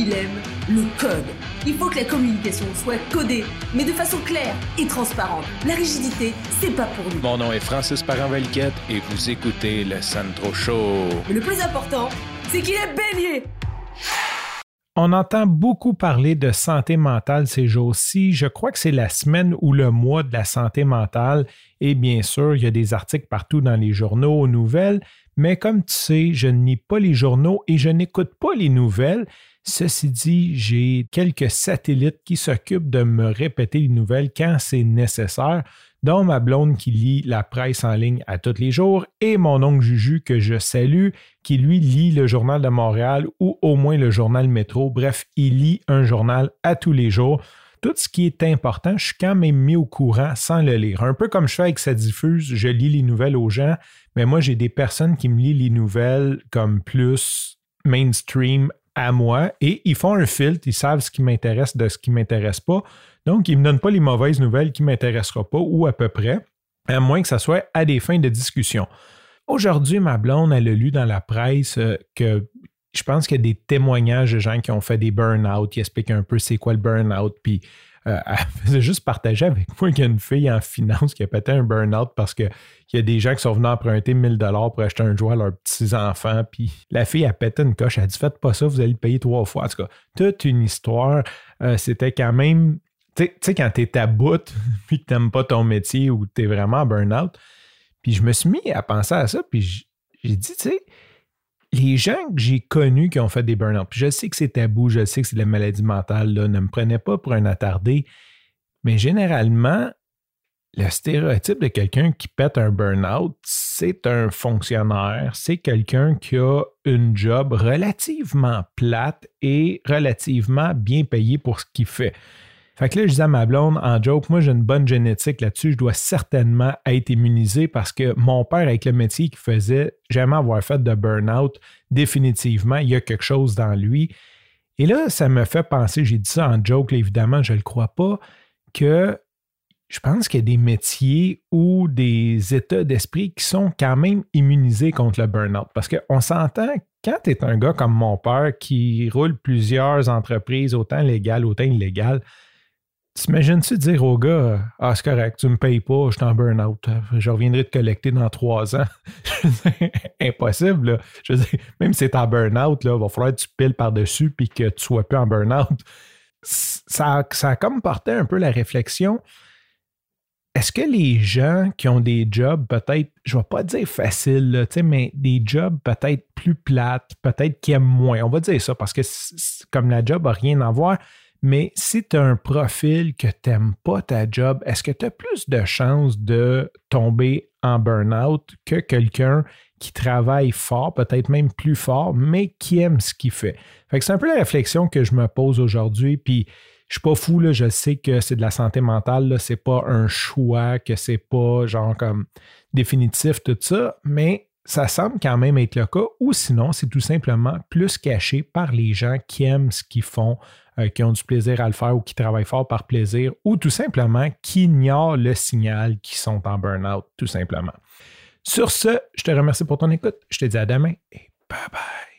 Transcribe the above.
il aime le code. Il faut que la communication soit codée, mais de façon claire et transparente. La rigidité, c'est pas pour nous. Mon nom est Francis parent et vous écoutez le Sandro Show. Mais le plus important, c'est qu'il est bélier. On entend beaucoup parler de santé mentale ces jours-ci. Je crois que c'est la semaine ou le mois de la santé mentale. Et bien sûr, il y a des articles partout dans les journaux, aux nouvelles. Mais comme tu sais, je ne lis pas les journaux et je n'écoute pas les nouvelles. Ceci dit, j'ai quelques satellites qui s'occupent de me répéter les nouvelles quand c'est nécessaire, dont ma blonde qui lit la presse en ligne à tous les jours et mon oncle Juju que je salue, qui lui lit le journal de Montréal ou au moins le journal Métro. Bref, il lit un journal à tous les jours. Tout ce qui est important, je suis quand même mis au courant sans le lire. Un peu comme je fais avec sa diffuse, je lis les nouvelles aux gens, mais moi j'ai des personnes qui me lisent les nouvelles comme plus mainstream à moi et ils font un filtre, ils savent ce qui m'intéresse de ce qui ne m'intéresse pas. Donc, ils ne me donnent pas les mauvaises nouvelles qui ne m'intéresseront pas ou à peu près, à moins que ça soit à des fins de discussion. Aujourd'hui, ma blonde, elle a lu dans la presse euh, que je pense qu'il y a des témoignages de gens qui ont fait des burn-out, qui expliquent un peu c'est quoi le burn-out, puis euh, elle faisait juste partager avec moi qu'il y a une fille en finance qui a pété un burn-out parce qu'il y a des gens qui sont venus emprunter 1000 dollars pour acheter un jouet à leurs petits-enfants. Puis la fille a pété une coche. Elle a dit Faites pas ça, vous allez le payer trois fois. En tout cas, toute une histoire. Euh, c'était quand même. Tu sais, quand t'es à bout, puis que t'aimes pas ton métier ou t'es vraiment en burn-out. Puis je me suis mis à penser à ça, puis j'ai dit, tu sais, les gens que j'ai connus qui ont fait des burn-out, je sais que c'est tabou, je sais que c'est de la maladie mentale, ne me prenez pas pour un attardé, mais généralement, le stéréotype de quelqu'un qui pète un burn-out, c'est un fonctionnaire, c'est quelqu'un qui a une job relativement plate et relativement bien payé pour ce qu'il fait. Fait que là, je disais à ma blonde en joke, moi j'ai une bonne génétique là-dessus, je dois certainement être immunisé parce que mon père, avec le métier qu'il faisait, jamais avoir fait de burn-out, définitivement, il y a quelque chose dans lui. Et là, ça me fait penser, j'ai dit ça en joke, évidemment, je ne le crois pas, que je pense qu'il y a des métiers ou des états d'esprit qui sont quand même immunisés contre le burn-out. Parce qu'on s'entend, quand tu es un gars comme mon père qui roule plusieurs entreprises, autant légales, autant illégales, T'imagines-tu dire au gars Ah, c'est correct, tu me payes pas, je suis en burn-out, je reviendrai te collecter dans trois ans. Impossible, là. Je veux dire, même si tu es en burn-out, il va falloir que tu piles par-dessus puis que tu sois plus en burn-out. Ça, ça a comme porté un peu la réflexion. Est-ce que les gens qui ont des jobs peut-être, je ne vais pas dire faciles, mais des jobs peut-être plus plates, peut-être qui aiment moins, on va dire ça parce que comme la job n'a rien à voir, mais si tu as un profil que tu n'aimes pas ta job, est-ce que tu as plus de chances de tomber en burn-out que quelqu'un qui travaille fort, peut-être même plus fort, mais qui aime ce qu'il fait? fait c'est un peu la réflexion que je me pose aujourd'hui. Puis je suis pas fou, là, je sais que c'est de la santé mentale, ce n'est pas un choix, que c'est pas genre comme définitif, tout ça, mais ça semble quand même être le cas, ou sinon, c'est tout simplement plus caché par les gens qui aiment ce qu'ils font, euh, qui ont du plaisir à le faire ou qui travaillent fort par plaisir, ou tout simplement qui ignorent le signal qui sont en burn-out, tout simplement. Sur ce, je te remercie pour ton écoute. Je te dis à demain et bye bye.